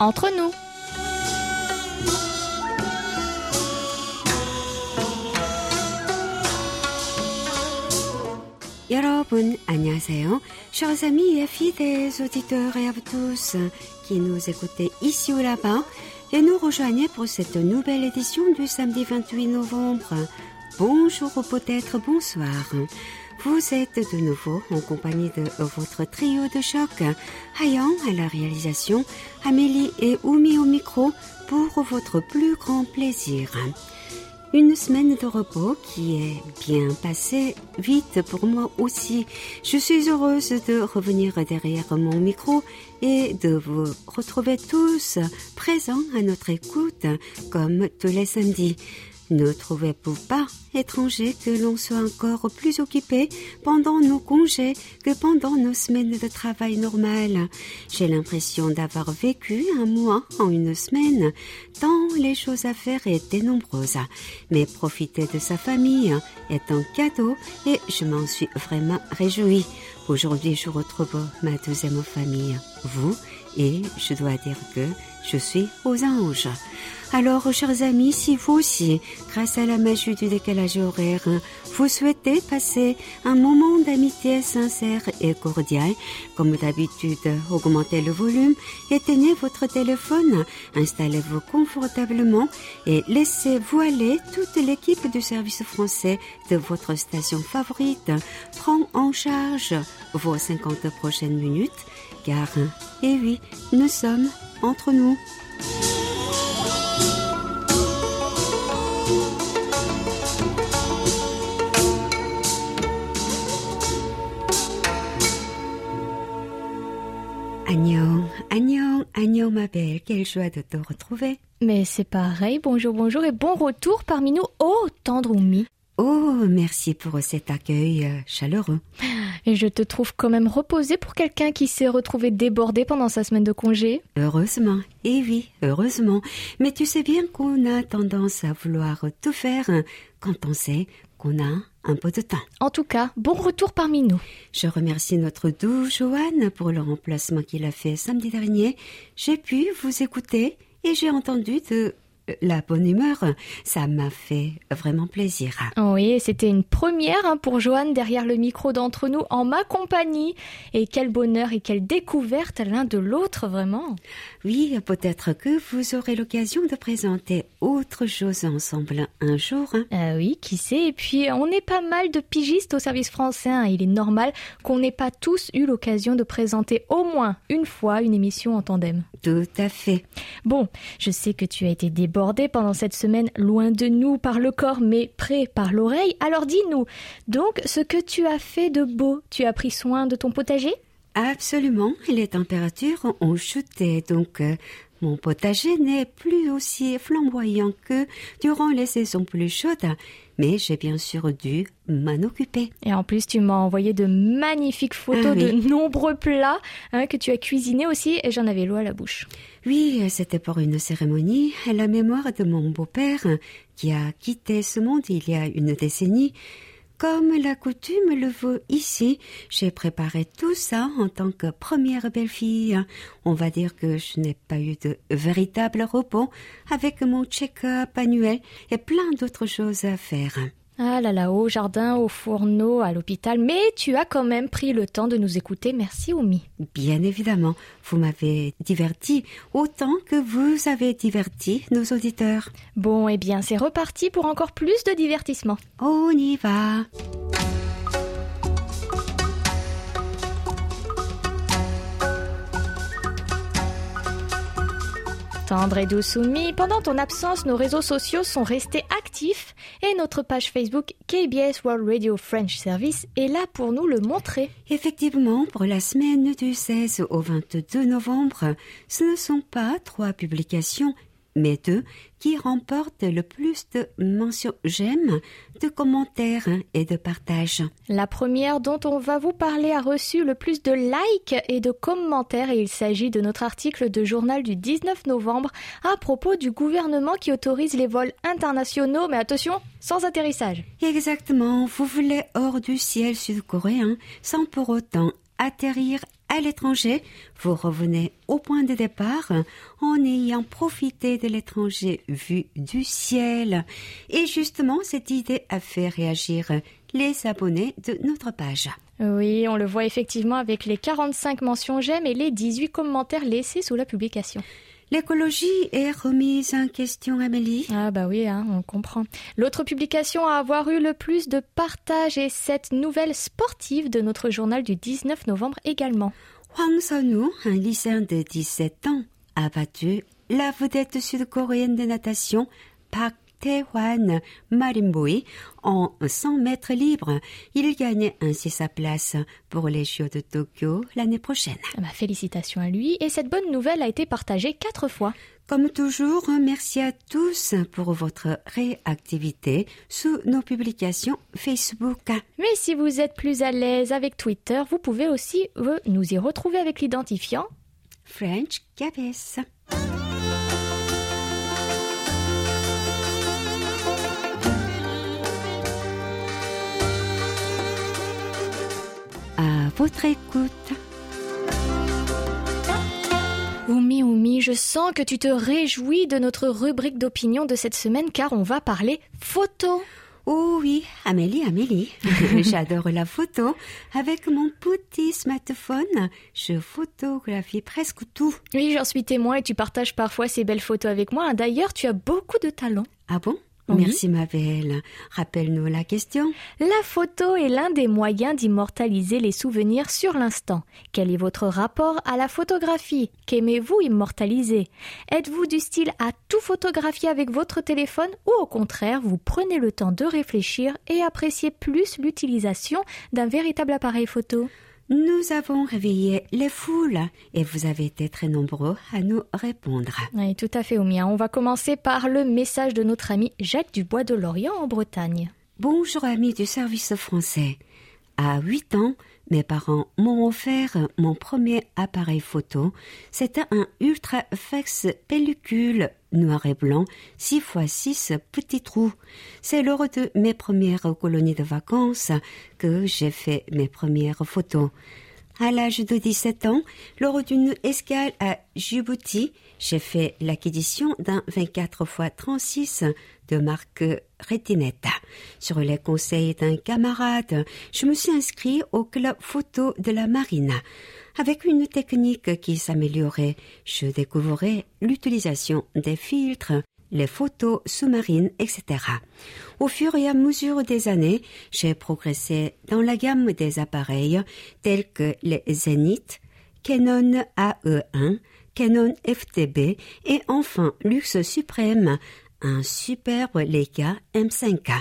entre nous. Yorobun, annyeonghaseyo. Chers amis et fidèles auditeurs et à vous tous qui nous écoutez ici ou là-bas et nous rejoignez pour cette nouvelle édition du samedi 28 novembre. Bonjour ou peut-être bonsoir. Vous êtes de nouveau en compagnie de votre trio de choc, Hayan à la réalisation, Amélie et Oumi au micro pour votre plus grand plaisir. Une semaine de repos qui est bien passée, vite pour moi aussi. Je suis heureuse de revenir derrière mon micro et de vous retrouver tous présents à notre écoute comme tous les samedis. Ne trouvez-vous pas étranger que l'on soit encore plus occupé pendant nos congés que pendant nos semaines de travail normales J'ai l'impression d'avoir vécu un mois en une semaine, tant les choses à faire étaient nombreuses. Mais profiter de sa famille est un cadeau et je m'en suis vraiment réjouie. Aujourd'hui, je retrouve ma deuxième famille, vous, et je dois dire que je suis aux anges. Alors, chers amis, si vous aussi, grâce à la magie du décalage horaire, vous souhaitez passer un moment d'amitié sincère et cordial, comme d'habitude, augmentez le volume, éteignez votre téléphone, installez-vous confortablement et laissez-vous aller. Toute l'équipe du service français de votre station favorite prend en charge vos 50 prochaines minutes, car, et oui, nous sommes entre nous. Agnon, Agnon, Agnon, ma belle, quelle joie de te retrouver. Mais c'est pareil, bonjour, bonjour et bon retour parmi nous, oh tendre Oumi. Oh, merci pour cet accueil euh, chaleureux. Et je te trouve quand même reposé pour quelqu'un qui s'est retrouvé débordé pendant sa semaine de congé. Heureusement, et oui, heureusement. Mais tu sais bien qu'on a tendance à vouloir tout faire quand on sait qu'on a un peu de temps. En tout cas, bon retour parmi nous. Je remercie notre doux Joanne pour le remplacement qu'il a fait samedi dernier. J'ai pu vous écouter et j'ai entendu de la bonne humeur. Ça m'a fait vraiment plaisir. Oui, c'était une première hein, pour Joanne derrière le micro d'entre nous en ma compagnie. Et quel bonheur et quelle découverte l'un de l'autre, vraiment. Oui, peut-être que vous aurez l'occasion de présenter autre chose ensemble un jour. Euh, oui, qui sait. Et puis, on est pas mal de pigistes au service français. hein. Il est normal qu'on n'ait pas tous eu l'occasion de présenter au moins une fois une émission en tandem. Tout à fait. Bon, je sais que tu as été débordé pendant cette semaine, loin de nous par le corps, mais près par l'oreille. Alors dis-nous, donc, ce que tu as fait de beau, tu as pris soin de ton potager? Absolument, les températures ont chuté, donc euh, mon potager n'est plus aussi flamboyant que durant les saisons plus chaudes, mais j'ai bien sûr dû m'en occuper. Et en plus, tu m'as envoyé de magnifiques photos Ah oui. de nombreux plats hein, que tu as cuisinés aussi, et j'en avais l'eau à la bouche. Oui, c'était pour une cérémonie à la mémoire de mon beau-père qui a quitté ce monde il y a une décennie. Comme la coutume le veut ici, j'ai préparé tout ça en tant que première belle-fille. On va dire que je n'ai pas eu de véritable repos avec mon check-up annuel et plein d'autres choses à faire. Ah là là, au jardin, au fourneau, à l'hôpital, mais tu as quand même pris le temps de nous écouter. Merci Oumi. Bien évidemment, vous m'avez diverti autant que vous avez diverti nos auditeurs. Bon, eh bien, c'est reparti pour encore plus de divertissement. On y va. Tendre et pendant ton absence, nos réseaux sociaux sont restés actifs et notre page Facebook KBS World Radio French Service est là pour nous le montrer. Effectivement, pour la semaine du 16 au 22 novembre, ce ne sont pas trois publications, mais deux qui remportent le plus de mentions j'aime, de commentaires et de partages. La première dont on va vous parler a reçu le plus de likes et de commentaires et il s'agit de notre article de journal du 19 novembre à propos du gouvernement qui autorise les vols internationaux, mais attention, sans atterrissage. Exactement, vous voulez hors du ciel sud-coréen sans pour autant atterrir à l'étranger, vous revenez au point de départ en ayant profité de l'étranger vu du ciel. Et justement, cette idée a fait réagir les abonnés de notre page. Oui, on le voit effectivement avec les 45 mentions j'aime et les 18 commentaires laissés sous la publication. L'écologie est remise en question, Amélie. Ah bah oui, hein, on comprend. L'autre publication à avoir eu le plus de partage est cette nouvelle sportive de notre journal du 19 novembre également. Hwang Sonu, un lycéen de 17 ans, a battu la vedette sud-coréenne de natation Park Tae-hwan Marimboe en 100 mètres libres. Il gagne ainsi sa place pour les Jeux de Tokyo l'année prochaine. Ah bah, félicitations à lui et cette bonne nouvelle a été partagée quatre fois. Comme toujours, merci à tous pour votre réactivité sous nos publications Facebook. Mais si vous êtes plus à l'aise avec Twitter, vous pouvez aussi euh, nous y retrouver avec l'identifiant French Cabez. Votre écoute. Oumi Oumi, je sens que tu te réjouis de notre rubrique d'opinion de cette semaine car on va parler photo. Oh oui, Amélie, Amélie. J'adore la photo. Avec mon petit smartphone, je photographie presque tout. Oui, j'en suis témoin et tu partages parfois ces belles photos avec moi. D'ailleurs, tu as beaucoup de talent. Ah bon? Oui. Merci ma belle. Rappelle-nous la question. La photo est l'un des moyens d'immortaliser les souvenirs sur l'instant. Quel est votre rapport à la photographie? Qu'aimez-vous immortaliser? Êtes-vous du style à tout photographier avec votre téléphone ou au contraire vous prenez le temps de réfléchir et appréciez plus l'utilisation d'un véritable appareil photo? Nous avons réveillé les foules et vous avez été très nombreux à nous répondre. Oui, tout à fait, Oumia. On va commencer par le message de notre ami Jacques Dubois de Lorient en Bretagne. Bonjour amis du service français. À 8 ans, mes parents m'ont offert mon premier appareil photo. C'était un Ultraflex pellicule noir et blanc, 6 x 6 petits trous. C'est lors de mes premières colonies de vacances que j'ai fait mes premières photos. À l'âge de 17 ans, lors d'une escale à Djibouti, j'ai fait l'acquisition d'un 24 x 36 de marque Retinetta. Sur les conseils d'un camarade, je me suis inscrit au club photo de la marine. Avec une technique qui s'améliorait, je découvrais l'utilisation des filtres, les photos sous-marines, etc. Au fur et à mesure des années, j'ai progressé dans la gamme des appareils tels que les Zenith, Canon AE1, Canon FTB et enfin luxe suprême, un superbe Leica M5K.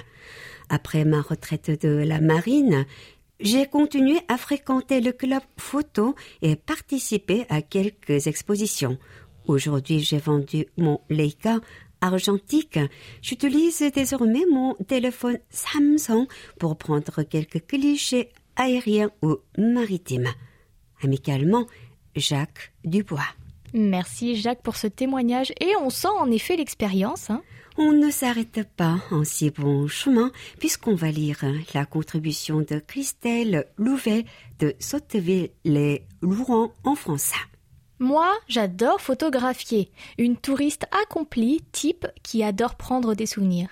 Après ma retraite de la marine, j'ai continué à fréquenter le club photo et participé à quelques expositions. Aujourd'hui, j'ai vendu mon Leica argentique. J'utilise désormais mon téléphone Samsung pour prendre quelques clichés aériens ou maritimes. Amicalement, Jacques Dubois. Merci Jacques pour ce témoignage et on sent en effet l'expérience. hein. On ne s'arrête pas en si bon chemin puisqu'on va lire la contribution de Christelle Louvet de Sotteville-les-Louran en France. Moi, j'adore photographier. Une touriste accomplie, type qui adore prendre des souvenirs.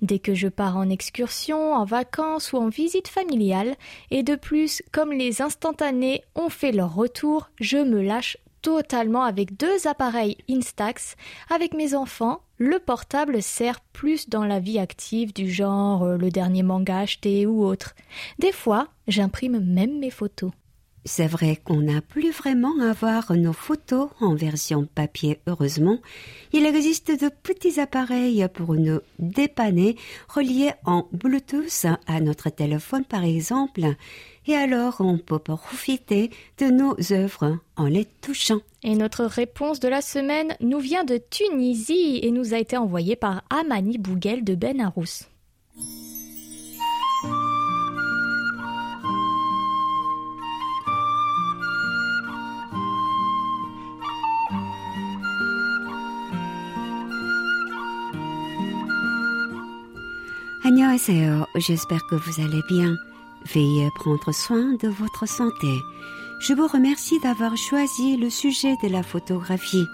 Dès que je pars en excursion, en vacances ou en visite familiale, et de plus, comme les instantanés ont fait leur retour, je me lâche totalement avec deux appareils Instax. Avec mes enfants, le portable sert plus dans la vie active du genre euh, le dernier manga acheté ou autre. Des fois, j'imprime même mes photos. C'est vrai qu'on n'a plus vraiment à voir nos photos en version papier, heureusement. Il existe de petits appareils pour nous dépanner, reliés en Bluetooth à notre téléphone par exemple. Et alors on peut profiter de nos œuvres en les touchant. Et notre réponse de la semaine nous vient de Tunisie et nous a été envoyée par Amani Bouguel de Ben Arous. 안녕하세요. J'espère que vous allez bien. Veuillez prendre soin de votre santé. Je vous remercie d'avoir choisi le sujet de la photographie.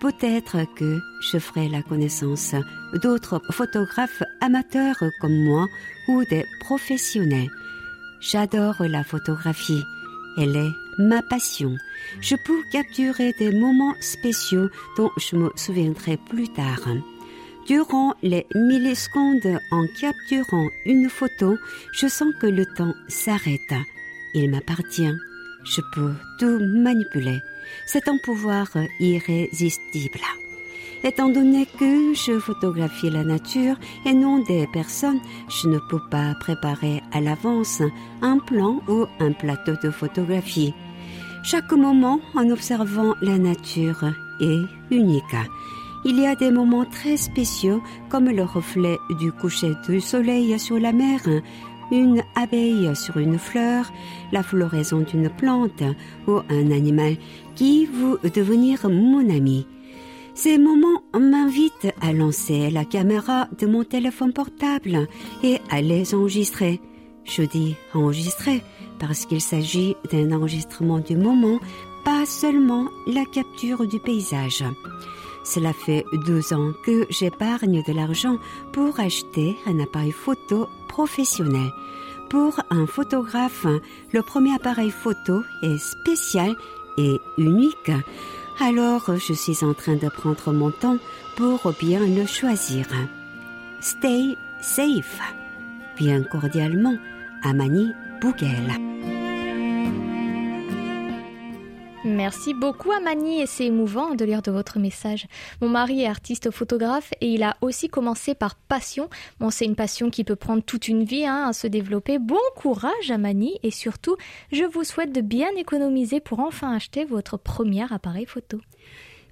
Peut-être que je ferai la connaissance d'autres photographes amateurs comme moi ou des professionnels. J'adore la photographie. Elle est ma passion. Je peux capturer des moments spéciaux dont je me souviendrai plus tard. Durant les millisecondes en capturant une photo, je sens que le temps s'arrête. Il m'appartient. Je peux tout manipuler. C'est un pouvoir irrésistible. Étant donné que je photographie la nature et non des personnes, je ne peux pas préparer à l'avance un plan ou un plateau de photographie. Chaque moment en observant la nature est unique. Il y a des moments très spéciaux comme le reflet du coucher du soleil sur la mer, une abeille sur une fleur, la floraison d'une plante ou un animal qui veut devenir mon ami. Ces moments m'invitent à lancer la caméra de mon téléphone portable et à les enregistrer. Je dis enregistrer parce qu'il s'agit d'un enregistrement du moment, pas seulement la capture du paysage. Cela fait deux ans que j'épargne de l'argent pour acheter un appareil photo professionnel. Pour un photographe, le premier appareil photo est spécial et unique. Alors je suis en train de prendre mon temps pour bien le choisir. Stay safe. Bien cordialement, Amani Bougel. Merci beaucoup Amani et c'est émouvant de lire de votre message. Mon mari est artiste photographe et il a aussi commencé par passion. C'est une passion qui peut prendre toute une vie hein, à se développer. Bon courage Amani et surtout, je vous souhaite de bien économiser pour enfin acheter votre premier appareil photo.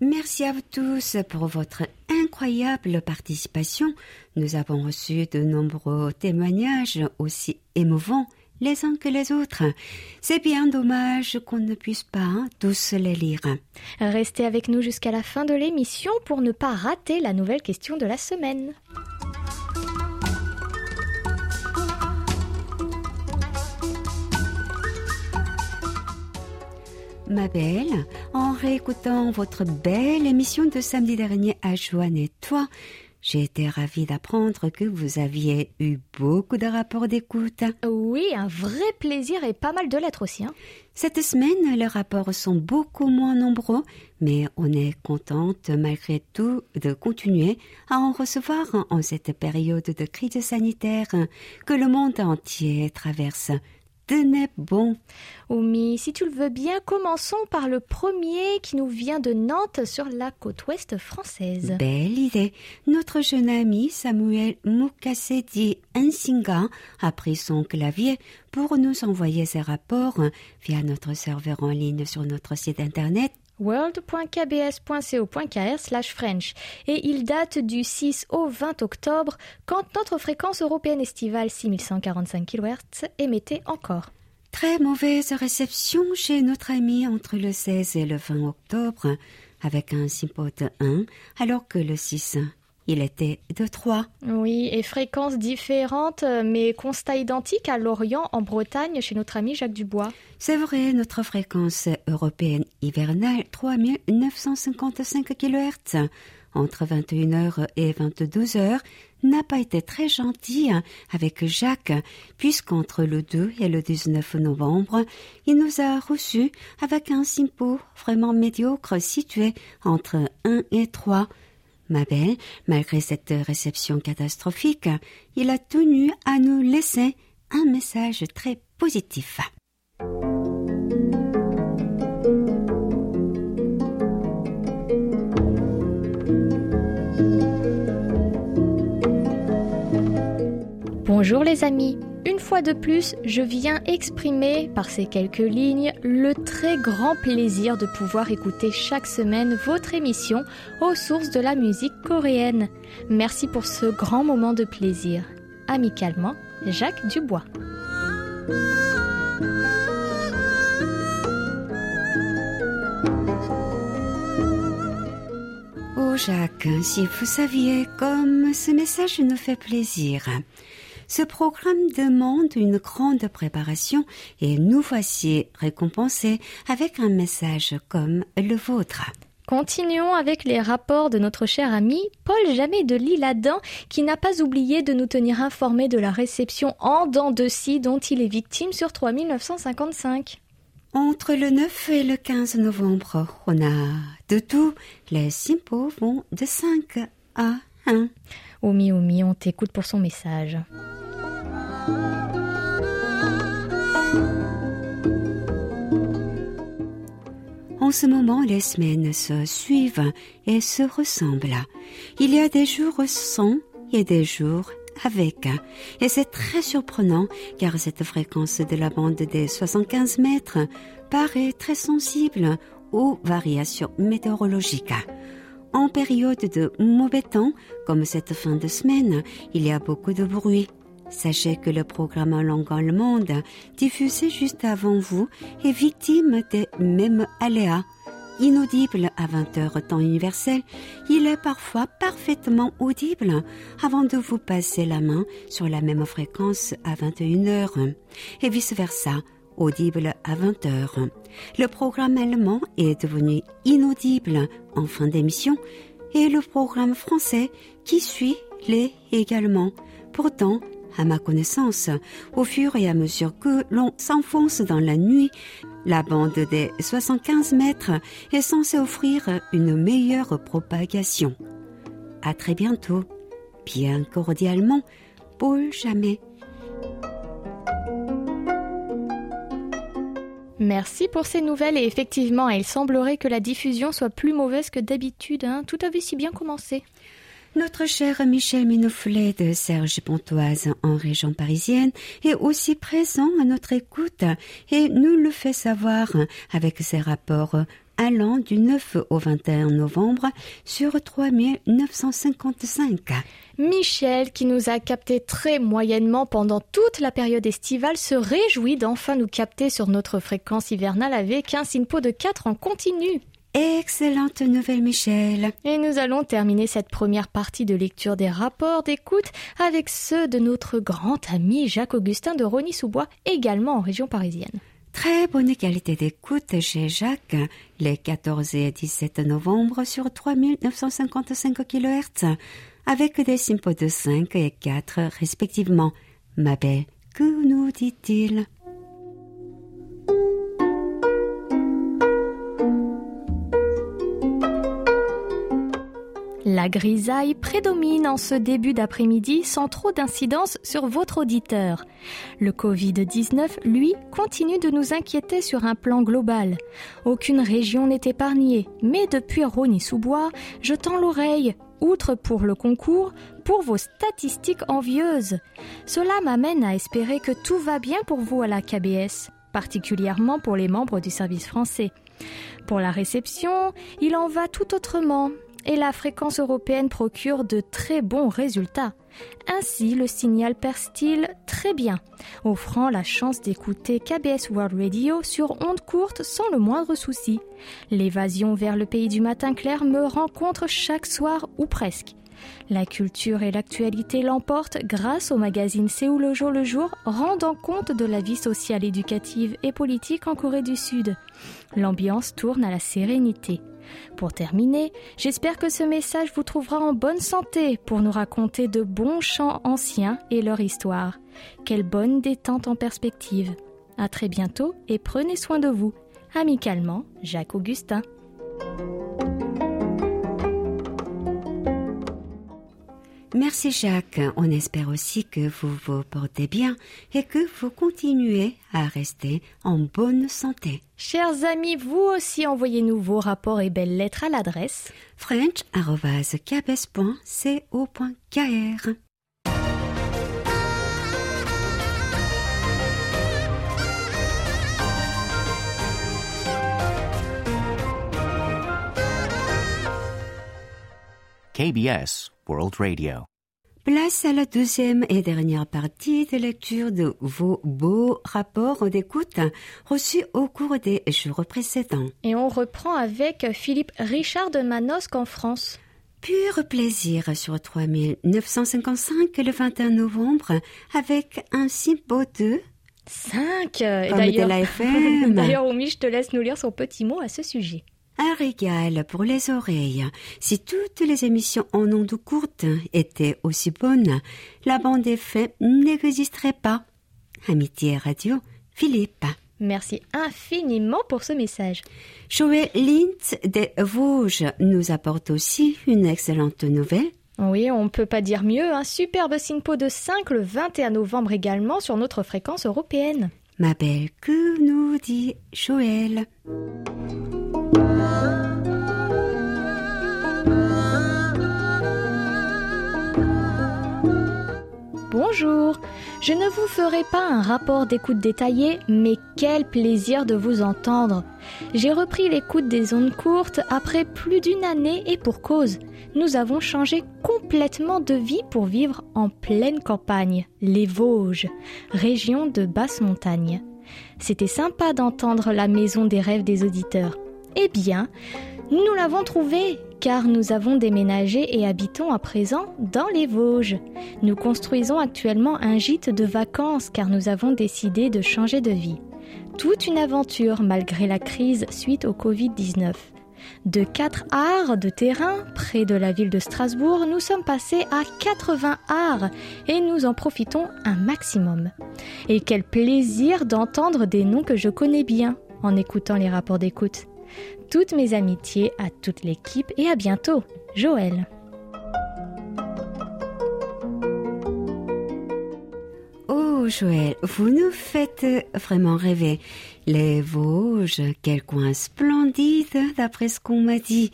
Merci à vous tous pour votre incroyable participation. Nous avons reçu de nombreux témoignages aussi émouvants les uns que les autres. C'est bien dommage qu'on ne puisse pas hein, tous les lire. Restez avec nous jusqu'à la fin de l'émission pour ne pas rater la nouvelle question de la semaine. Ma belle, en réécoutant votre belle émission de samedi dernier à Joanne et toi, j'ai été ravie d'apprendre que vous aviez eu beaucoup de rapports d'écoute. Oui, un vrai plaisir et pas mal de lettres aussi. Hein. Cette semaine, les rapports sont beaucoup moins nombreux, mais on est contente malgré tout de continuer à en recevoir en cette période de crise sanitaire que le monde entier traverse tenez bon. Oumi, si tu le veux bien, commençons par le premier qui nous vient de Nantes sur la côte ouest française. Belle idée. Notre jeune ami Samuel Mukasedi Nsinga a pris son clavier pour nous envoyer ses rapports via notre serveur en ligne sur notre site internet world.kbs.co.kr French et il date du 6 au 20 octobre quand notre fréquence européenne estivale 6145 kHz émettait encore. Très mauvaise réception chez notre ami entre le 16 et le 20 octobre avec un sympode 1 alors que le 6 il était de trois. Oui, et fréquences différentes, mais constat identique à Lorient, en Bretagne, chez notre ami Jacques Dubois. C'est vrai, notre fréquence européenne hivernale, 3955 kHz, entre 21h et 22h, n'a pas été très gentille avec Jacques, puisqu'entre le 2 et le 19 novembre, il nous a reçus avec un simpo vraiment médiocre situé entre 1 et 3 Ma belle, malgré cette réception catastrophique, il a tenu à nous laisser un message très positif. Bonjour les amis une fois de plus, je viens exprimer par ces quelques lignes le très grand plaisir de pouvoir écouter chaque semaine votre émission aux sources de la musique coréenne. Merci pour ce grand moment de plaisir. Amicalement, Jacques Dubois. Oh Jacques, si vous saviez comme ce message nous fait plaisir. Ce programme demande une grande préparation et nous voici récompensés avec un message comme le vôtre. Continuons avec les rapports de notre cher ami Paul Jamais de l'Isle-Adam qui n'a pas oublié de nous tenir informés de la réception en dents de scie dont il est victime sur 3955. Entre le 9 et le 15 novembre, on a de tout. Les simpos vont de 5 à 1. Omi Omi, on t'écoute pour son message. En ce moment, les semaines se suivent et se ressemblent. Il y a des jours sans et des jours avec. Et c'est très surprenant car cette fréquence de la bande des 75 mètres paraît très sensible aux variations météorologiques. En période de mauvais temps, comme cette fin de semaine, il y a beaucoup de bruit. Sachez que le programme en langue allemande, diffusé juste avant vous, est victime des mêmes aléas. Inaudible à 20 heures temps universel, il est parfois parfaitement audible avant de vous passer la main sur la même fréquence à 21 heures et vice versa, audible à 20 heures. Le programme allemand est devenu inaudible en fin d'émission et le programme français qui suit l'est également. Pourtant, à ma connaissance, au fur et à mesure que l'on s'enfonce dans la nuit, la bande des 75 mètres est censée offrir une meilleure propagation. À très bientôt. Bien cordialement, Paul Jamais. Merci pour ces nouvelles et effectivement, il semblerait que la diffusion soit plus mauvaise que d'habitude. Hein. Tout avait si bien commencé. Notre cher Michel Minouflet de Serge Pontoise en région parisienne est aussi présent à notre écoute et nous le fait savoir avec ses rapports allant du 9 au 21 novembre sur 3955. Michel, qui nous a capté très moyennement pendant toute la période estivale, se réjouit d'enfin nous capter sur notre fréquence hivernale avec un SINPO de 4 en continu. Excellente nouvelle, Michel. Et nous allons terminer cette première partie de lecture des rapports d'écoute avec ceux de notre grand ami Jacques-Augustin de Rony-sous-Bois, également en région parisienne. Très bonne qualité d'écoute chez Jacques, les 14 et 17 novembre sur 3955 kHz, avec des simpos de 5 et 4 respectivement. Ma belle, que nous dit-il? La grisaille prédomine en ce début d'après-midi sans trop d'incidence sur votre auditeur. Le Covid-19, lui, continue de nous inquiéter sur un plan global. Aucune région n'est épargnée, mais depuis Rony-sous-Bois, je tends l'oreille, outre pour le concours, pour vos statistiques envieuses. Cela m'amène à espérer que tout va bien pour vous à la KBS, particulièrement pour les membres du service français. Pour la réception, il en va tout autrement et la fréquence européenne procure de très bons résultats. Ainsi, le signal perce-t-il très bien, offrant la chance d'écouter KBS World Radio sur ondes courtes sans le moindre souci. L'évasion vers le pays du matin clair me rencontre chaque soir ou presque. La culture et l'actualité l'emportent grâce au magazine Séoul le jour le jour, rendant compte de la vie sociale, éducative et politique en Corée du Sud. L'ambiance tourne à la sérénité. Pour terminer, j'espère que ce message vous trouvera en bonne santé pour nous raconter de bons chants anciens et leur histoire. Quelle bonne détente en perspective. À très bientôt et prenez soin de vous. Amicalement, Jacques Augustin. Merci Jacques. On espère aussi que vous vous portez bien et que vous continuez à rester en bonne santé. Chers amis, vous aussi envoyez-nous vos rapports et belles lettres à l'adresse french.cabes.co.kr. KBS World Radio. Place à la deuxième et dernière partie de lecture de vos beaux rapports d'écoute reçus au cours des jours précédents. Et on reprend avec Philippe Richard de Manosque en France. Pur plaisir sur 3955 le 21 novembre avec un simpo de 5 D'ailleurs, Oumi, je te laisse nous lire son petit mot à ce sujet. Un régal pour les oreilles. Si toutes les émissions en ondes courtes étaient aussi bonnes, la bande effet n'existerait pas. Amitié Radio, Philippe. Merci infiniment pour ce message. Joël Lintz des Vosges nous apporte aussi une excellente nouvelle. Oui, on ne peut pas dire mieux. Un superbe SINPO de 5 le 21 novembre également sur notre fréquence européenne. Ma belle, que nous dit Joël Bonjour, je ne vous ferai pas un rapport d'écoute détaillé, mais quel plaisir de vous entendre. J'ai repris l'écoute des ondes courtes après plus d'une année et pour cause. Nous avons changé complètement de vie pour vivre en pleine campagne, les Vosges, région de basse montagne. C'était sympa d'entendre la maison des rêves des auditeurs. Eh bien, nous l'avons trouvée, car nous avons déménagé et habitons à présent dans les Vosges. Nous construisons actuellement un gîte de vacances car nous avons décidé de changer de vie. Toute une aventure malgré la crise suite au Covid-19. De 4 arts de terrain près de la ville de Strasbourg, nous sommes passés à 80 arts et nous en profitons un maximum. Et quel plaisir d'entendre des noms que je connais bien en écoutant les rapports d'écoute. Toutes mes amitiés à toute l'équipe et à bientôt. Joël. Oh Joël, vous nous faites vraiment rêver. Les Vosges, quel coin splendide d'après ce qu'on m'a dit.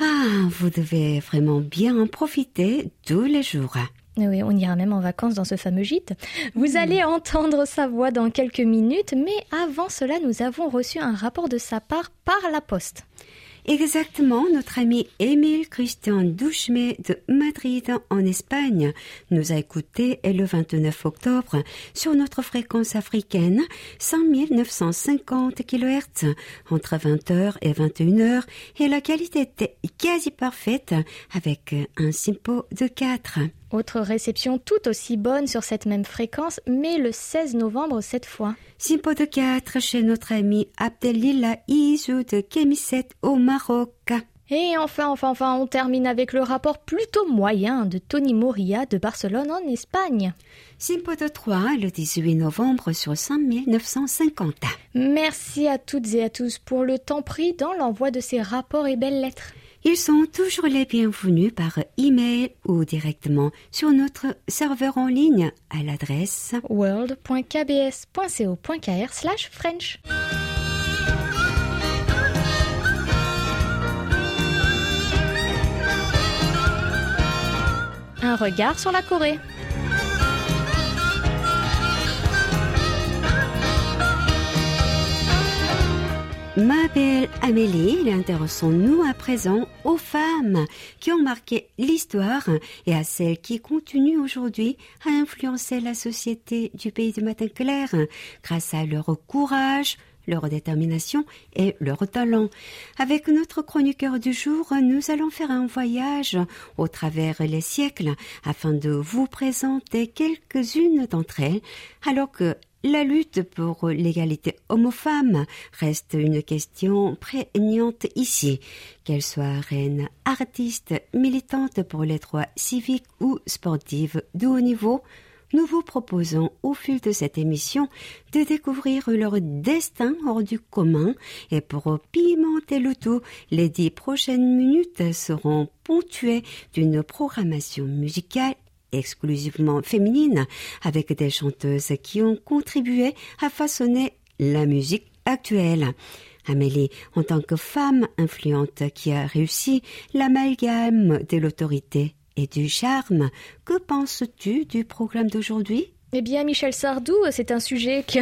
Ah, vous devez vraiment bien en profiter tous les jours. Oui, on ira même en vacances dans ce fameux gîte. Vous allez entendre sa voix dans quelques minutes, mais avant cela, nous avons reçu un rapport de sa part par la poste. Exactement, notre ami Émile Christian Douchmet de Madrid en Espagne nous a écouté le 29 octobre sur notre fréquence africaine 5950 kHz entre 20h et 21h et la qualité était quasi parfaite avec un simpo de 4. Autre réception tout aussi bonne sur cette même fréquence, mais le 16 novembre cette fois. Simpo de 4 chez notre ami Abdelila Izou de Kémisset au Maroc. Et enfin, enfin, enfin, on termine avec le rapport plutôt moyen de Tony Moria de Barcelone en Espagne. Simpo de 3 le 18 novembre sur 5950. Merci à toutes et à tous pour le temps pris dans l'envoi de ces rapports et belles lettres. Ils sont toujours les bienvenus par email ou directement sur notre serveur en ligne à l'adresse world.kbs.co.kr/french. Un regard sur la Corée. Ma belle Amélie, intéressons-nous à présent aux femmes qui ont marqué l'histoire et à celles qui continuent aujourd'hui à influencer la société du pays du matin clair grâce à leur courage, leur détermination et leur talent. Avec notre chroniqueur du jour, nous allons faire un voyage au travers les siècles afin de vous présenter quelques-unes d'entre elles, alors que la lutte pour l'égalité homme-femme reste une question prégnante ici. Qu'elle soit reine, artiste, militante pour les droits civiques ou sportive de haut niveau, nous vous proposons au fil de cette émission de découvrir leur destin hors du commun et pour pimenter le tout, les dix prochaines minutes seront ponctuées d'une programmation musicale exclusivement féminine, avec des chanteuses qui ont contribué à façonner la musique actuelle. Amélie, en tant que femme influente qui a réussi l'amalgame de l'autorité et du charme, que penses-tu du programme d'aujourd'hui? Eh bien, Michel Sardou, c'est un sujet qui,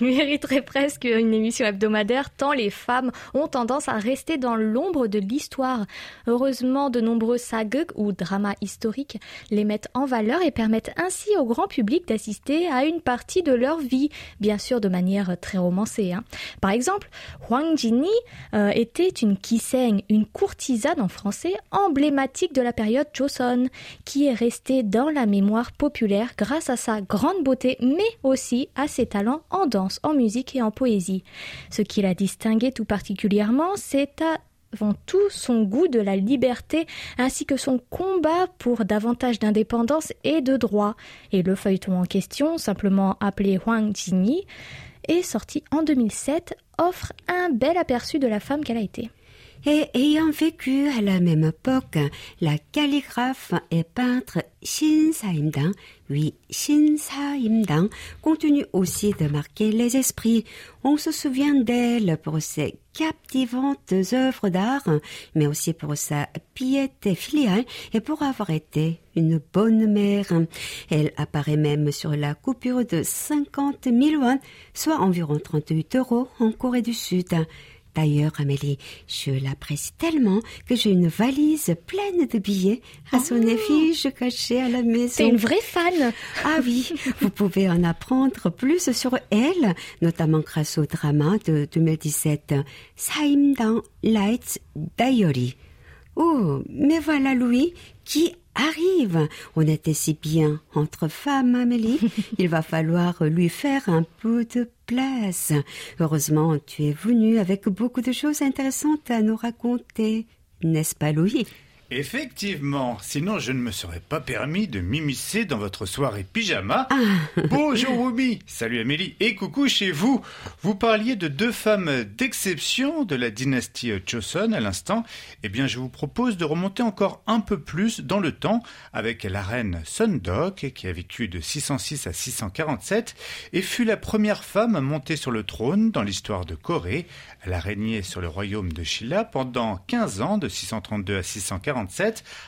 mériterait presque une émission hebdomadaire, tant les femmes ont tendance à rester dans l'ombre de l'histoire. Heureusement, de nombreux sagas ou dramas historiques les mettent en valeur et permettent ainsi au grand public d'assister à une partie de leur vie, bien sûr de manière très romancée. Hein. Par exemple, Huang Jini euh, était une kiseng, une courtisane en français emblématique de la période Joseon, qui est restée dans la mémoire populaire grâce à sa grande beauté, mais aussi à ses talents en danse, en musique et en poésie. Ce qui l'a distingué tout particulièrement, c'est avant tout son goût de la liberté ainsi que son combat pour davantage d'indépendance et de droit. Et le feuilleton en question, simplement appelé Huang Jingyi, est sorti en 2007, offre un bel aperçu de la femme qu'elle a été. Et ayant vécu à la même époque, la calligraphe et peintre Shin Sa-imdang, oui, Shin Sa-imdang, continue aussi de marquer les esprits. On se souvient d'elle pour ses captivantes œuvres d'art, mais aussi pour sa piété filiale et pour avoir été une bonne mère. Elle apparaît même sur la coupure de 50 000 won, soit environ 38 euros en Corée du Sud. D'ailleurs, Amélie, je l'apprécie tellement que j'ai une valise pleine de billets à son oh. effigie cachée à la maison. C'est une vraie fan. Ah oui, vous pouvez en apprendre plus sur elle, notamment grâce au drama de 2017, Saimdang Lights Diary. Oh, mais voilà Louis qui arrive. On était si bien entre femmes, Amélie. Il va falloir lui faire un peu de Heureusement, tu es venue avec beaucoup de choses intéressantes à nous raconter. N'est-ce pas, Louis? Effectivement, sinon je ne me serais pas permis de m'immiscer dans votre soirée pyjama. Ah. Bonjour Ruby, salut Amélie et coucou chez vous. Vous parliez de deux femmes d'exception de la dynastie Choson à l'instant. Eh bien, je vous propose de remonter encore un peu plus dans le temps avec la reine Sundok qui a vécu de 606 à 647 et fut la première femme montée sur le trône dans l'histoire de Corée. Elle a régné sur le royaume de Shilla pendant 15 ans de 632 à 640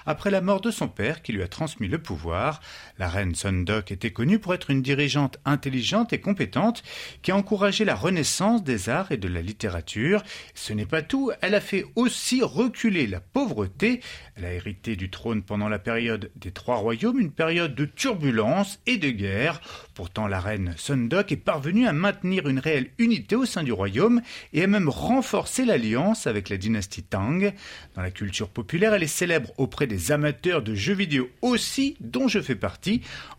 après la mort de son père qui lui a transmis le pouvoir. La reine Sundok était connue pour être une dirigeante intelligente et compétente qui a encouragé la renaissance des arts et de la littérature. Ce n'est pas tout, elle a fait aussi reculer la pauvreté. Elle a hérité du trône pendant la période des Trois Royaumes, une période de turbulence et de guerre. Pourtant, la reine Sundok est parvenue à maintenir une réelle unité au sein du royaume et a même renforcé l'alliance avec la dynastie Tang. Dans la culture populaire, elle est célèbre auprès des amateurs de jeux vidéo aussi, dont je fais partie,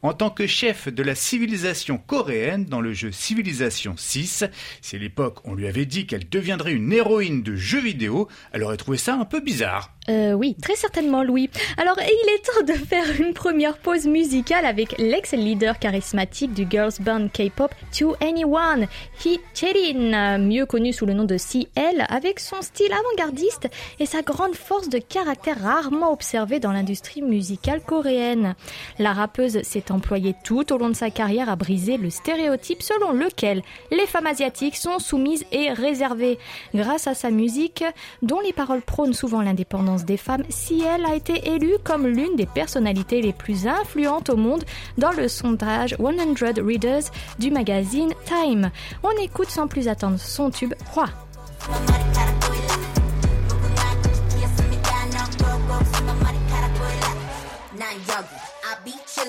en tant que chef de la civilisation coréenne dans le jeu Civilisation 6. Si à l'époque on lui avait dit qu'elle deviendrait une héroïne de jeux vidéo, elle aurait trouvé ça un peu bizarre. Euh, oui, très certainement, Louis. Alors, il est temps de faire une première pause musicale avec l'ex-leader charismatique du girls band K-pop To Anyone, Hee Cherin, mieux connu sous le nom de CL, avec son style avant-gardiste et sa grande force de caractère rarement observée dans l'industrie musicale coréenne. La s'est employée tout au long de sa carrière à briser le stéréotype selon lequel les femmes asiatiques sont soumises et réservées. Grâce à sa musique, dont les paroles prônent souvent l'indépendance des femmes si elle a été élue comme l'une des personnalités les plus influentes au monde dans le sondage 100 Readers du magazine Time. On écoute sans plus attendre son tube Roi.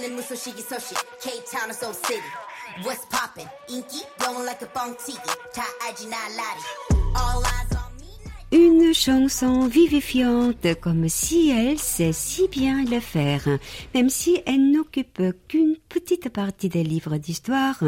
나는 무소식이 Town K-Town에서 City. What's poppin'? Inky blowin' like a 뻥튀기 다 알지 나 라리 All eyes on Une chanson vivifiante comme si elle sait si bien le faire. Même si elle n'occupe qu'une petite partie des livres d'histoire,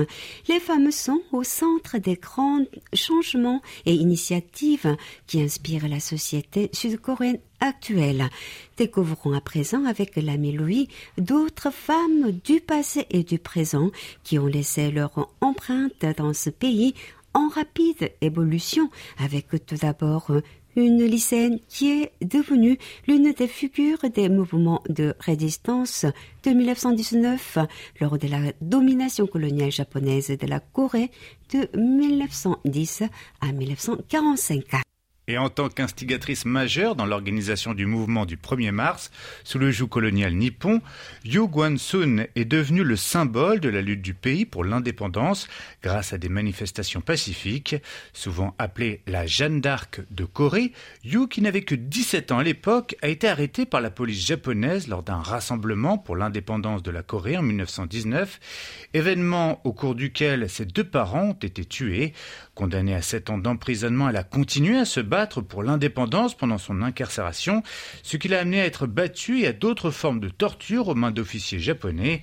les femmes sont au centre des grands changements et initiatives qui inspirent la société sud-coréenne actuelle. Découvrons à présent avec l'ami Louis d'autres femmes du passé et du présent qui ont laissé leur empreinte dans ce pays en rapide évolution, avec tout d'abord une lycéenne qui est devenue l'une des figures des mouvements de résistance de 1919 lors de la domination coloniale japonaise de la Corée de 1910 à 1945. Et en tant qu'instigatrice majeure dans l'organisation du mouvement du 1er mars, sous le joug colonial nippon, Yu Guan-sun est devenue le symbole de la lutte du pays pour l'indépendance grâce à des manifestations pacifiques, souvent appelée la Jeanne d'Arc de Corée. Yu, qui n'avait que 17 ans à l'époque, a été arrêtée par la police japonaise lors d'un rassemblement pour l'indépendance de la Corée en 1919, événement au cours duquel ses deux parents ont été tués. Condamnée à 7 ans d'emprisonnement, elle a continué à se battre pour l'indépendance pendant son incarcération, ce qui l'a amené à être battue et à d'autres formes de torture aux mains d'officiers japonais.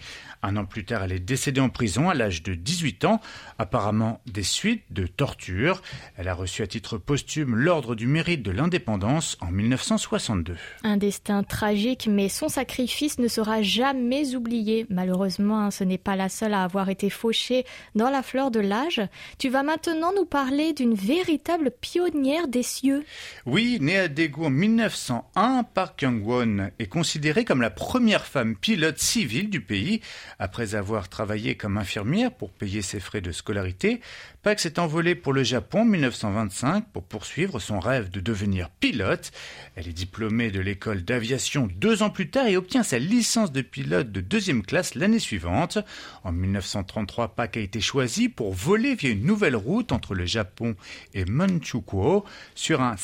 Un an plus tard, elle est décédée en prison à l'âge de 18 ans, apparemment des suites de torture. Elle a reçu à titre posthume l'Ordre du mérite de l'indépendance en 1962. Un destin tragique, mais son sacrifice ne sera jamais oublié. Malheureusement, hein, ce n'est pas la seule à avoir été fauchée dans la fleur de l'âge. Tu vas maintenant nous parler d'une véritable pionnière des cieux. Oui, née à Daegu en 1901, Park Kyung-won est considérée comme la première femme pilote civile du pays après avoir travaillé comme infirmière pour payer ses frais de scolarité, Pax s'est envolée pour le Japon en 1925 pour poursuivre son rêve de devenir pilote. Elle est diplômée de l'école d'aviation deux ans plus tard et obtient sa licence de pilote de deuxième classe l'année suivante. En 1933, Pak a été choisie pour voler via une nouvelle route entre le Japon et Manchukuo sur un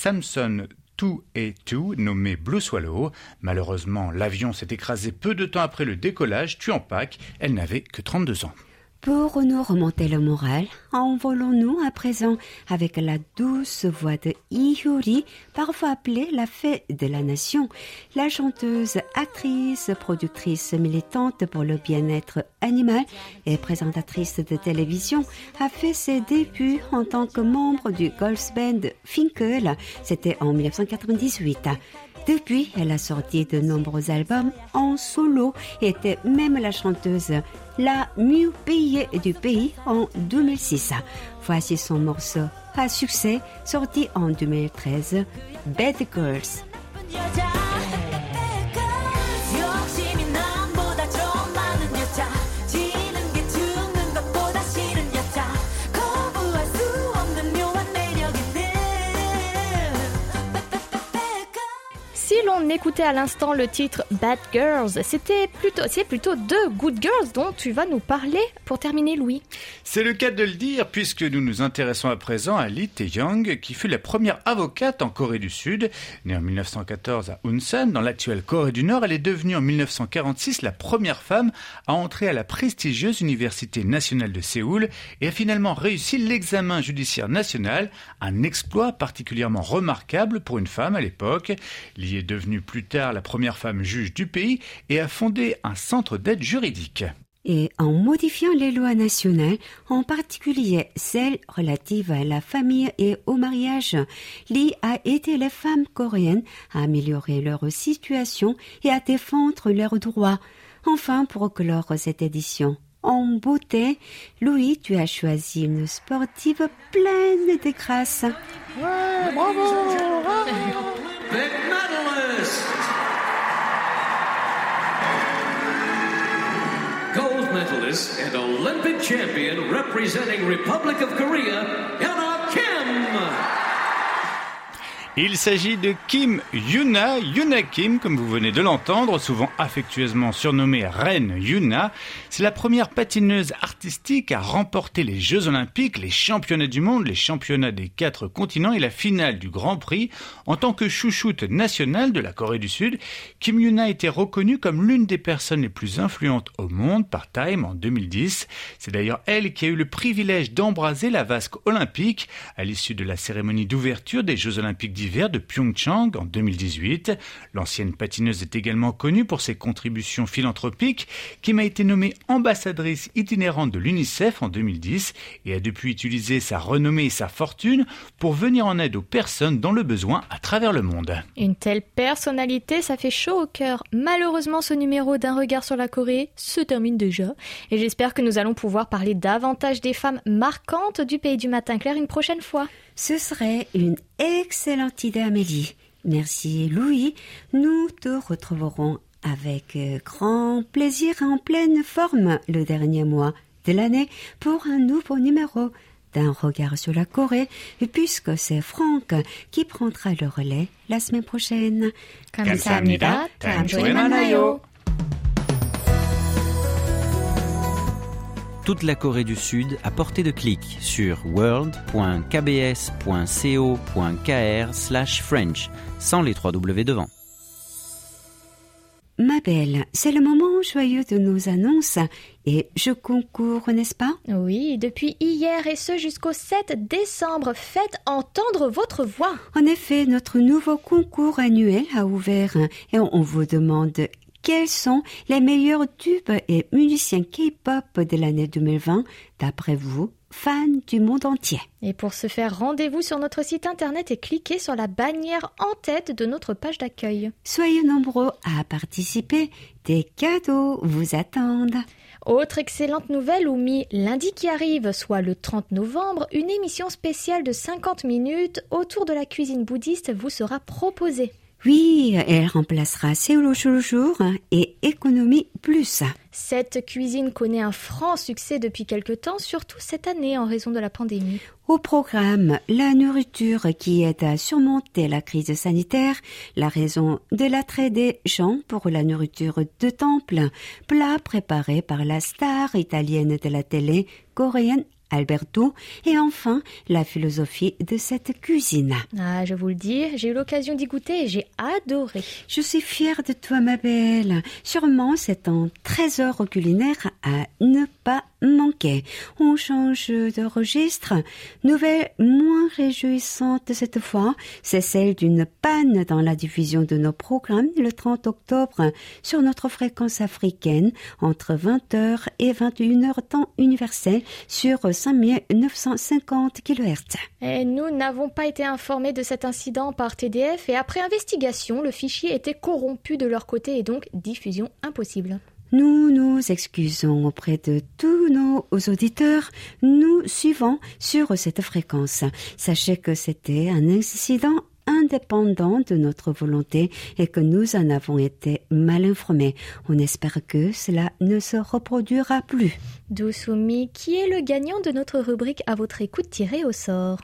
Samsung et 2 nommé Blue Swallow. Malheureusement, l'avion s'est écrasé peu de temps après le décollage, tuant Pac. Elle n'avait que 32 ans. Pour nous remonter le moral, envolons-nous à présent avec la douce voix de Ihuri, parfois appelée la fée de la nation. La chanteuse, actrice, productrice militante pour le bien-être animal et présentatrice de télévision a fait ses débuts en tant que membre du Girls Band Finkel. C'était en 1998. Depuis, elle a sorti de nombreux albums en solo et était même la chanteuse la mieux payée du pays en 2006. Voici son morceau à succès sorti en 2013, Bad Girls. On écoutait à l'instant le titre Bad Girls, c'était plutôt, c'est plutôt deux Good Girls dont tu vas nous parler pour terminer, Louis. C'est le cas de le dire puisque nous nous intéressons à présent à Lee Tae-young, qui fut la première avocate en Corée du Sud. Née en 1914 à Unsan, dans l'actuelle Corée du Nord, elle est devenue en 1946 la première femme à entrer à la prestigieuse Université nationale de Séoul et a finalement réussi l'examen judiciaire national, un exploit particulièrement remarquable pour une femme à l'époque. Est devenue plus tard la première femme juge du pays et a fondé un centre d'aide juridique. Et en modifiant les lois nationales, en particulier celles relatives à la famille et au mariage, Lee a aidé les femmes coréennes à améliorer leur situation et à défendre leurs droits. Enfin, pour clore cette édition en beauté, Louis, tu as choisi une sportive pleine de grâce. Gold medalist and Olympic champion representing Republic of Korea, Anna Kim. Il s'agit de Kim Yuna, Yuna Kim, comme vous venez de l'entendre, souvent affectueusement surnommée Reine Yuna. C'est la première patineuse artistique à remporter les Jeux Olympiques, les championnats du monde, les championnats des quatre continents et la finale du Grand Prix. En tant que chouchoute nationale de la Corée du Sud, Kim Yuna a été reconnue comme l'une des personnes les plus influentes au monde par Time en 2010. C'est d'ailleurs elle qui a eu le privilège d'embraser la vasque olympique à l'issue de la cérémonie d'ouverture des Jeux Olympiques de Pyeongchang en 2018. L'ancienne patineuse est également connue pour ses contributions philanthropiques. qui m'a été nommée ambassadrice itinérante de l'UNICEF en 2010 et a depuis utilisé sa renommée et sa fortune pour venir en aide aux personnes dans le besoin à travers le monde. Une telle personnalité, ça fait chaud au cœur. Malheureusement, ce numéro d'un regard sur la Corée se termine déjà et j'espère que nous allons pouvoir parler davantage des femmes marquantes du pays du matin clair une prochaine fois. Ce serait une excellente idée, Amélie. Merci, Louis. Nous te retrouverons avec euh, grand plaisir en pleine forme le dernier mois de l'année pour un nouveau numéro d'un regard sur la Corée, puisque c'est Franck qui prendra le relais la semaine prochaine. 감사합니다. 다음 주에 만나요. Toute la Corée du Sud à portée de clic sur world.kbs.co.kr/french sans les trois W devant. Ma belle, c'est le moment joyeux de nos annonces et je concours, n'est-ce pas? Oui, depuis hier et ce jusqu'au 7 décembre, faites entendre votre voix. En effet, notre nouveau concours annuel a ouvert et on vous demande quels sont les meilleurs tubes et musiciens K-pop de l'année 2020 d'après vous fans du monde entier. Et pour ce faire, rendez-vous sur notre site internet et cliquez sur la bannière en tête de notre page d'accueil. Soyez nombreux à participer, des cadeaux vous attendent. Autre excellente nouvelle, Oumi, lundi qui arrive, soit le 30 novembre, une émission spéciale de 50 minutes autour de la cuisine bouddhiste vous sera proposée. Oui, elle remplacera Séoul jour et Économie Plus. Cette cuisine connaît un franc succès depuis quelque temps, surtout cette année en raison de la pandémie. Au programme, la nourriture qui aide à surmonter la crise sanitaire, la raison de l'attrait des gens pour la nourriture de temple, plat préparé par la star italienne de la télé coréenne Alberto, et enfin la philosophie de cette cuisine. Ah, je vous le dis, j'ai eu l'occasion d'y goûter et j'ai adoré. Je suis fière de toi, ma belle. Sûrement, c'est un trésor culinaire à ne pas manquer. On change de registre. Nouvelle moins réjouissante cette fois, c'est celle d'une panne dans la diffusion de nos programmes le 30 octobre sur notre fréquence africaine entre 20h et 21h temps universel sur 5950 kHz. Et nous n'avons pas été informés de cet incident par TDF et après investigation, le fichier était corrompu de leur côté et donc diffusion impossible. Nous nous excusons auprès de tous nos auditeurs. Nous suivons sur cette fréquence. Sachez que c'était un incident indépendant de notre volonté et que nous en avons été mal informés. On espère que cela ne se reproduira plus. Dousoumi, qui est le gagnant de notre rubrique à votre écoute tirée au sort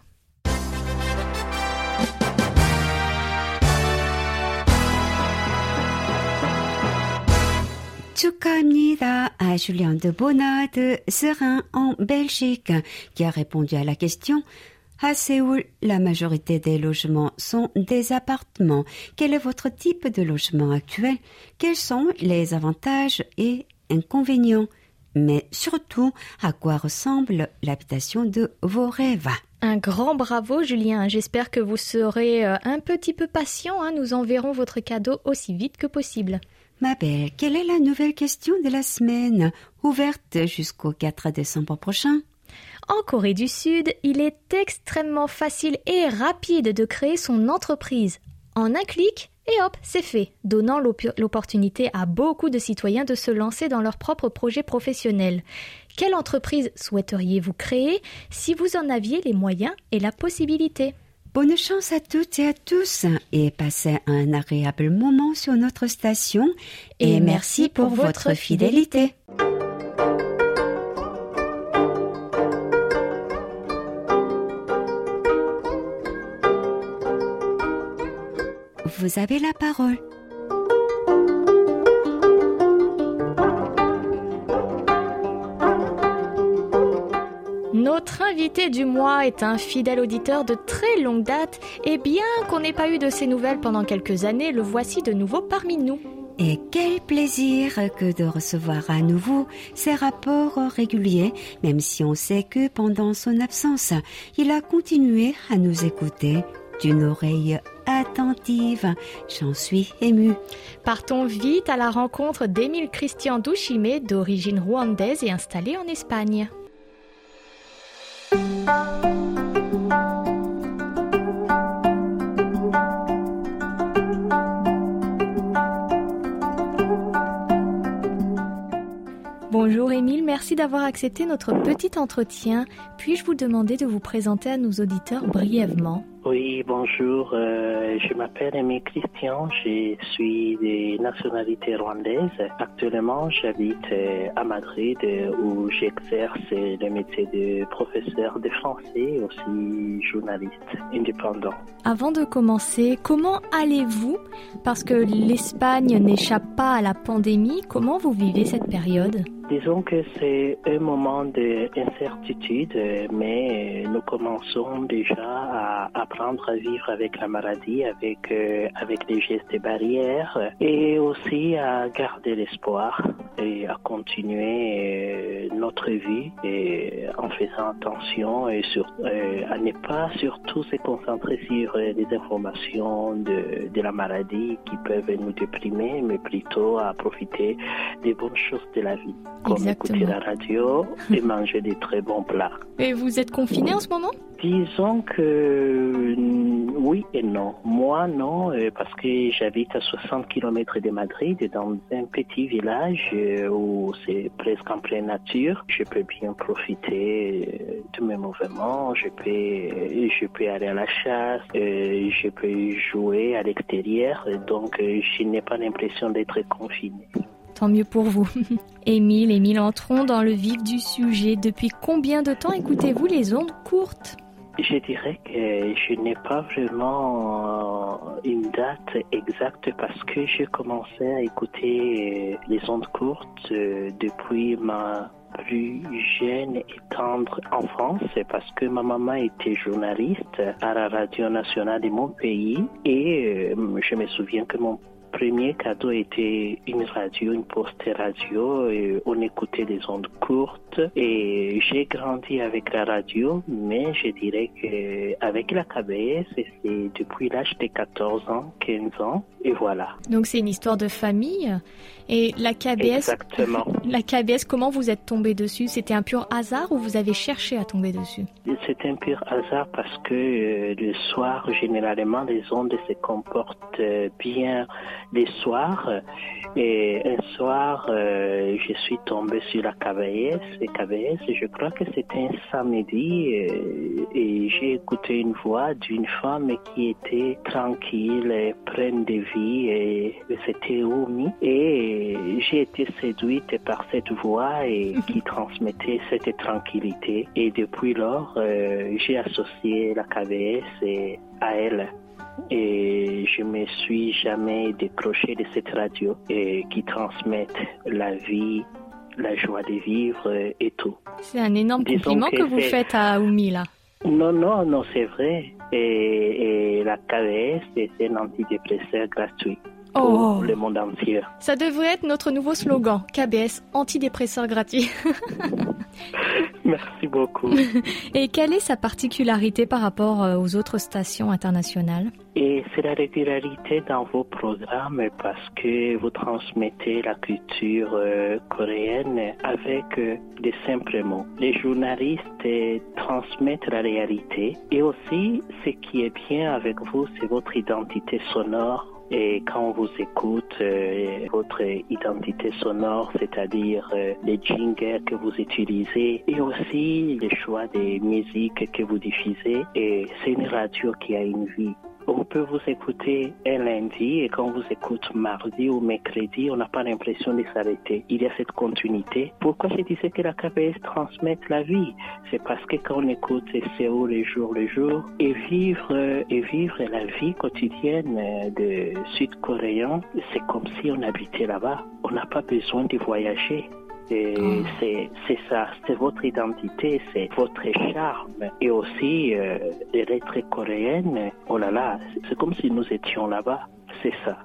축하합니다 à Julien de Bona de Serein en Belgique qui a répondu à la question à Séoul, la majorité des logements sont des appartements. Quel est votre type de logement actuel? Quels sont les avantages et inconvénients? Mais surtout, à quoi ressemble l'habitation de vos rêves? Un grand bravo Julien, j'espère que vous serez euh, un petit peu patient, hein. nous enverrons votre cadeau aussi vite que possible. Ma belle, quelle est la nouvelle question de la semaine, ouverte jusqu'au 4 décembre prochain? En Corée du Sud, il est extrêmement facile et rapide de créer son entreprise. En un clic, et hop, c'est fait, donnant l'op- l'opportunité à beaucoup de citoyens de se lancer dans leur propre projet professionnel. Quelle entreprise souhaiteriez-vous créer si vous en aviez les moyens et la possibilité? Bonne chance à toutes et à tous et passez un agréable moment sur notre station Et merci pour votre fidélité. Vous avez la parole. Notre invité du mois est un fidèle auditeur de très longue date et bien qu'on n'ait pas eu de ses nouvelles pendant quelques années, le voici de nouveau parmi nous. Et quel plaisir que de recevoir à nouveau ces rapports réguliers, même si on sait que pendant son absence, il a continué à nous écouter d'une oreille attentive. J'en suis émue. Partons vite à la rencontre d'Émile Christian Douchimé, d'origine rwandaise et installé en Espagne. Bonjour Émile, merci d'avoir accepté notre petit entretien. Puis-je vous demander de vous présenter à nos auditeurs brièvement? Oui, bonjour. Euh, je m'appelle Aimé Christian. Je suis de nationalité rwandaise. Actuellement, j'habite euh, à Madrid euh, où j'exerce le métier de professeur de français, aussi journaliste indépendant. Avant de commencer, comment allez-vous? Parce que l'Espagne n'échappe pas à la pandémie. Comment vous vivez cette période? Disons que c'est un moment d'incertitude, mais nous commençons déjà à apprendre à vivre avec la maladie, avec, euh, avec les gestes barrières, et aussi à garder l'espoir et à continuer euh, notre vie et en faisant attention et sur, euh, à ne pas surtout se concentrer sur les informations de, de la maladie qui peuvent nous déprimer, mais plutôt à profiter des bonnes choses de la vie comme écouter la radio et manger des très bons plats. Et vous êtes confiné en ce moment? Disons que oui et non. Moi, non, euh, parce que j'habite à 60 km de Madrid, dans un petit village euh, où c'est presque en pleine nature. Je peux bien profiter euh, de mes mouvements. Je peux, je peux aller à la chasse. Je peux jouer à l'extérieur. Donc, je n'ai pas l'impression d'être confiné. Tant mieux pour vous. Émile, Émile, entrons dans le vif du sujet. Depuis combien de temps écoutez-vous les ondes courtes? Je dirais que je n'ai pas vraiment une date exacte parce que j'ai commencé à écouter les ondes courtes depuis ma plus jeune et tendre enfance parce que ma maman était journaliste à la radio nationale de mon pays et euh, je me souviens que mon premier cadeau était une radio, une poste radio. On écoutait des ondes courtes et j'ai grandi avec la radio, mais je dirais que avec la KBS, c'est depuis l'âge de 14 ans, 15 ans, et voilà. Donc c'est une histoire de famille. Et la KBS, Exactement. la KBS, comment vous êtes tombé dessus? C'était un pur hasard ou vous avez cherché à tomber dessus? C'est un pur hasard parce que euh, le soir, généralement, les ondes se comportent euh, bien les soirs. Et un soir, euh, je suis tombé sur la KBS. Et KBS, je crois que c'était un samedi. et j'ai écouté une voix d'une femme qui était tranquille, et pleine de vie. Et c'était Oumi. Et j'ai été séduite par cette voix et qui transmettait cette tranquillité. Et depuis lors, euh, j'ai associé la KBS à elle. Et je me suis jamais décroché de cette radio et qui transmet la vie, la joie de vivre et tout. C'est un énorme compliment que, vous faites à Oumi là. Non, non, non, c'est vrai. Et, et la KBS, c'est un antidépresseur gratuit oh. le monde entier. Ça devrait être notre nouveau slogan, KBS, antidépresseur gratuit. Merci beaucoup. Et quelle est sa particularité par rapport euh, aux autres stations internationales? Et c'est la régularité dans vos programmes parce que vous transmettez la culture euh, coréenne avec euh, des simples mots. Les journalistes transmettent la réalité et aussi ce qui est bien avec vous, c'est votre identité sonore et quand on vous écoute, euh, votre identité sonore, c'est-à-dire euh, les jingles que vous utilisez et aussi les choix des musiques que vous diffusez, c'est une radio qui a une vie on peut vous écouter un lundi et quand on vous écoute mardi ou mercredi, on n'a pas l'impression de s'arrêter. Il y a cette continuité. Pourquoi je disais que la KBS transmet la vie? C'est parce que quand on écoute CO le jour le jour et vivre et vivre la vie quotidienne de Sud-Coréens, c'est comme si on habitait là-bas. On n'a pas besoin de voyager. Mm. C'est ça, c'est votre identité, c'est votre charme. Et aussi, euh, l'être coréenne, oh là là, c'est comme si nous étions là-bas. C'est ça.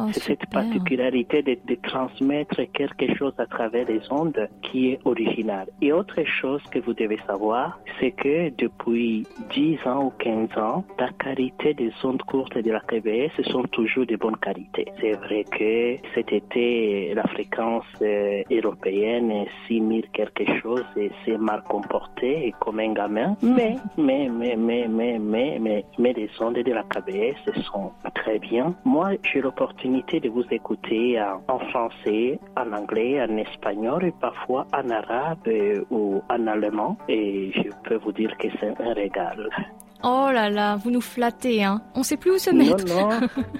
Oh, c'est cette particularité de, de, transmettre quelque chose à travers les ondes qui est originale. Et autre chose que vous devez savoir, c'est que depuis 10 ans ou 15 ans, la qualité des ondes courtes de la KBS sont toujours de bonne qualité. C'est vrai que cet été, la fréquence euh, européenne est 6000 quelque chose et c'est mal comporté comme un gamin. Mais, mais, mais, mais, mais, mais, mais, mais les ondes de la KBS sont très bien. Moi, j'ai l'opportunité de vous écouter en, français, en anglais, en espagnol et parfois en arabe ou en allemand. Et je peux vous dire que c'est un régal. Oh là là, vous nous flattez, hein. On sait plus où se mettre. Non,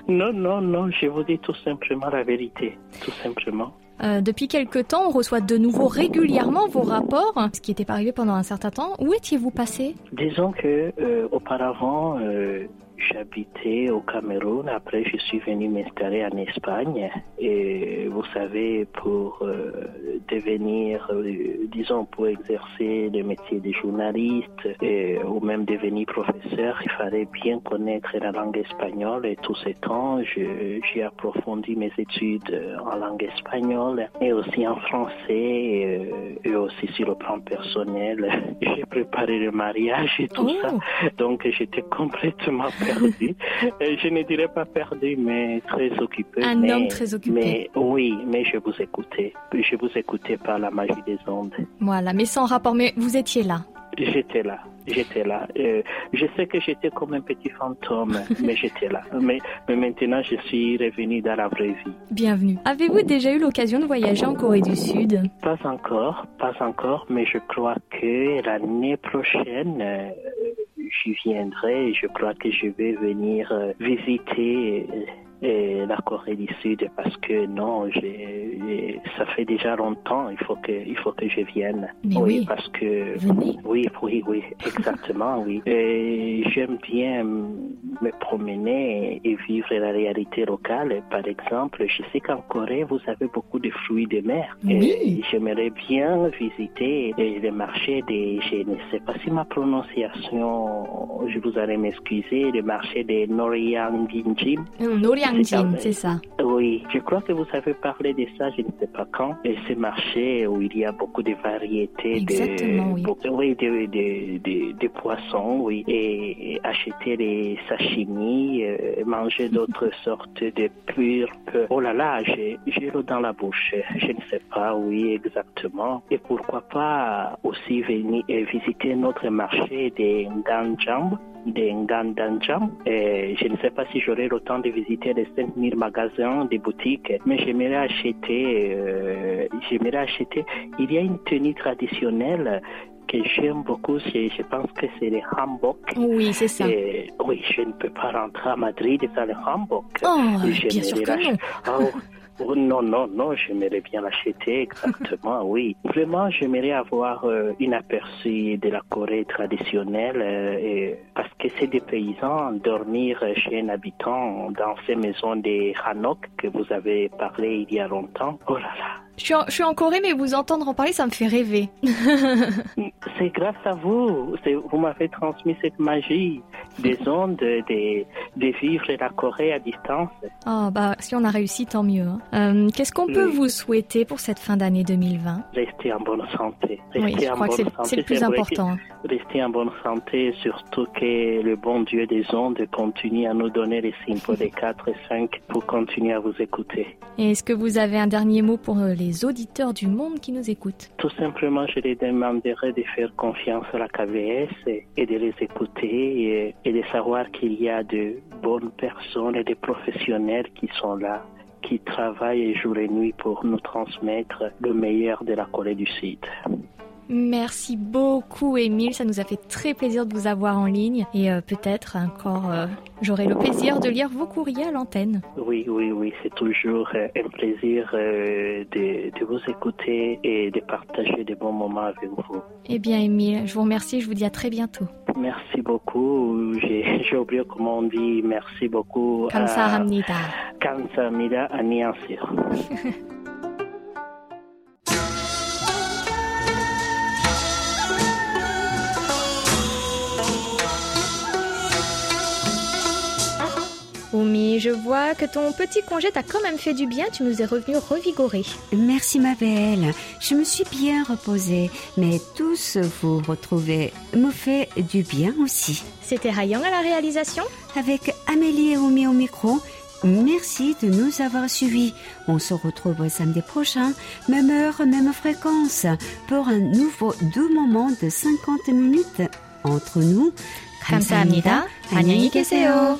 non, non, non, non, je vous dis tout simplement la vérité, tout simplement. Euh, depuis quelque temps, on reçoit de nouveau régulièrement vos rapports, ce qui n'était pas arrivé pendant un certain temps. Où étiez-vous passé? Disons que euh, auparavant, euh, j'habitais au Cameroun. Après, je suis venu m'installer en Espagne. Et vous savez, pour euh, devenir, euh, disons, pour exercer le métier de journaliste et, ou même devenir professeur, il fallait bien connaître la langue espagnole. Et tous ces temps, j'ai approfondi mes études en langue espagnole et aussi en français et, euh, et aussi sur le plan personnel. J'ai préparé le mariage et tout Oh. ça. Donc j'étais complètement perdu. Euh, je ne dirais pas perdu, mais très occupé. Un mais, homme très occupé. Mais oui, mais je vous écoutais. Je vous écoutais par la magie des ondes. Voilà, mais sans rapport, mais vous étiez là. J'étais là, j'étais là. Euh, je sais que j'étais comme un petit fantôme, mais j'étais là. Mais, mais maintenant, je suis revenu dans la vraie vie. Bienvenue. Avez-vous déjà eu l'occasion de voyager en Corée du Sud? Pas encore, pas encore, mais je crois que l'année prochaine, euh, j'y viendrai. Je crois que je vais venir euh, visiter euh, la Corée du Sud parce que non, j'ai- ça fait déjà longtemps. Il faut que, il faut que je vienne. Oui. parce que Venez. oui, oui, oui, exactement, oui. Et j'aime bien me promener et vivre la réalité locale. Par exemple, je sais qu'en Corée, vous avez beaucoup de fruits de mer. Oui. Et J'aimerais bien visiter le marché des, je ne sais pas si ma prononciation, je vous allez m'excuser, le marché des Noryanginjim. C'est ça. Oui, je crois que vous avez parlé de ça, je ne sais pas quand. Et ce marché où il y a beaucoup de variétés de, oui. beaucoup- oui, de, de, de, de poissons, oui. Et, et acheter les sashimi, euh, manger d'autres sortes de pulpes. Oh là là, j'ai l'eau dans la bouche. Je ne sais pas, oui, exactement. Et pourquoi pas aussi venir et visiter notre marché des Nganjam des Ngandanjam. Et je ne sais pas si j'aurai le temps de visiter les 5000 magasins, des boutiques, mais j'aimerais acheter, euh, j'aimerais acheter. Il y a une tenue traditionnelle que j'aime beaucoup, je pense que c'est les hanbok. Oui, c'est ça. Et oui, je ne peux pas rentrer à Madrid sans le hanbok. Oh, bien sûr que non. oh, oh, non, non, non, j'aimerais bien l'acheter, exactement, oui. Vraiment, j'aimerais avoir euh, une aperçu de la Corée traditionnelle, euh, et- parce que c'est des paysans, dormir chez un habitant dans ces maisons des Hanok que vous avez parlé il y a longtemps. Oh là là, Je suis, en, je suis en Corée, mais vous entendre en parler, ça me fait rêver. C'est grâce à vous. Vous m'avez transmis cette magie des ondes, de, de vivre la Corée à distance. Oh, bah, si on a réussi, tant mieux. hein. Euh, Qu'est-ce qu'on peut vous souhaiter pour cette fin d'année 2020 Rester en bonne santé. Rester Oui, je en crois que bonne c'est le plus important. Rester en bonne santé, surtout que le bon Dieu des ondes continue à nous donner les symboles des 4 et 5 pour continuer à vous écouter. Et est-ce que vous avez un dernier mot pour euh, les auditeurs du monde qui nous écoutent Tout simplement, je les demanderai de faire confiance à la KVS et, de les écouter et de savoir qu'il y a de bonnes personnes et des professionnels qui sont là, qui travaillent jour et nuit pour nous transmettre le meilleur de la Corée du Sud. Merci beaucoup, Émile. Ça nous a fait très plaisir de vous avoir en ligne. Et euh, peut-être encore, euh, j'aurai le plaisir de lire vos courriers à l'antenne. Oui, oui, oui, c'est toujours euh, un plaisir euh, de, de vous écouter et de partager des bons moments avec vous. Eh bien, Émile, je vous remercie. Je vous dis à très bientôt. Merci beaucoup. J'ai oublié comment on dit merci beaucoup. 감사 Oumi, je vois que ton petit congé t'a quand même fait du bien. Tu nous es revenu revigoré. Merci ma belle, je me suis bien reposée, mais tous vous retrouver me fait du bien aussi. C'était Rayang à la réalisation. Avec Amélie et Omi au micro, merci de nous avoir suivis. On se retrouve samedi prochain, même heure, même fréquence, pour un nouveau doux moment de 50 minutes entre nous. 감사합니다. 안녕히 계세요.